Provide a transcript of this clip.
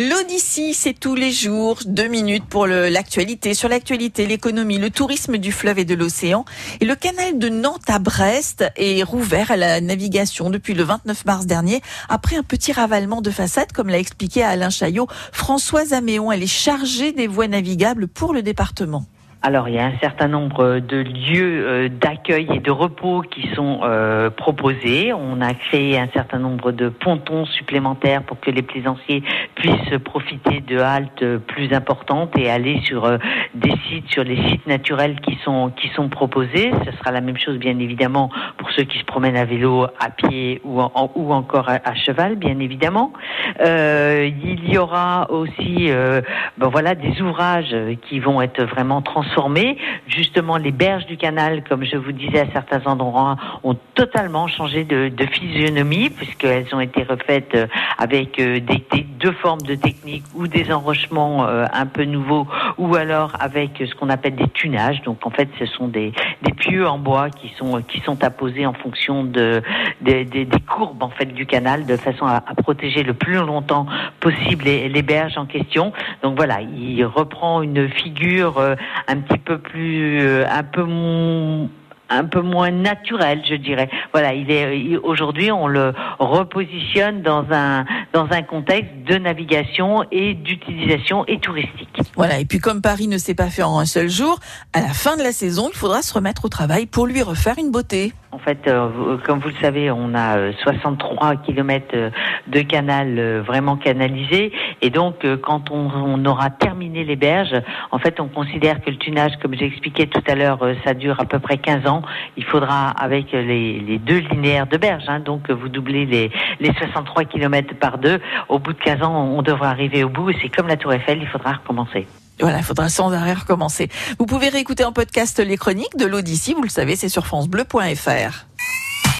L'Odyssée, c'est tous les jours, deux minutes pour l'actualité, sur l'actualité, l'économie, le tourisme du fleuve et de l'océan. Et le canal de Nantes à Brest est rouvert à la navigation depuis le 29 mars dernier, après un petit ravalement de façade, comme l'a expliqué Alain Chaillot. Françoise Améon, elle est chargée des voies navigables pour le département. Alors, il y a un certain nombre de lieux euh, d'accueil et de repos qui sont euh, proposés. On a créé un certain nombre de pontons supplémentaires pour que les plaisanciers puissent profiter de haltes plus importantes et aller sur euh, des sites, sur les sites naturels qui sont qui sont proposés. Ce sera la même chose, bien évidemment, pour ceux qui se promènent à vélo, à pied ou, ou encore à, cheval, bien évidemment. il y aura aussi, ben voilà, des ouvrages qui vont être vraiment transformés Justement, les berges du canal, comme je vous disais, à certains endroits, ont totalement changé de, physionomie puisqu'elles ont été refaites euh, avec euh, deux formes de techniques ou des enrochements euh, un peu nouveaux ou alors avec ce qu'on appelle des tunages. Donc en fait, ce sont des, pieux en bois qui sont qui sont apposés en fonction de des, courbes en fait du canal de façon à, protéger le plus longtemps possible les, les, berges en question. Donc voilà, il reprend une figure un un petit peu plus, euh, un peu un peu moins naturel, je dirais. Voilà, il est aujourd'hui on le repositionne dans un dans un contexte de navigation et d'utilisation et touristique. Voilà, et puis comme Paris ne s'est pas fait en un seul jour, à la fin de la saison, il faudra se remettre au travail pour lui refaire une beauté. Fait, euh, comme vous le savez, on a 63 euh, kilomètres euh, de canal vraiment canalisé, et donc quand on, aura terminé les berges, en fait, on considère que le tunage, comme j'expliquais tout à l'heure, ça dure à peu près 15 ans. Il faudra, avec les, deux linéaires de berges, hein, donc vous doublez les, les 63 kilomètres par deux, au bout de 15 ans, on devra arriver au bout, et c'est comme la Tour Eiffel, il faudra recommencer. Voilà, il faudra sans arrêt recommencer. Vous pouvez réécouter en podcast les chroniques de l'Odyssée, vous le savez, c'est sur francebleu.fr.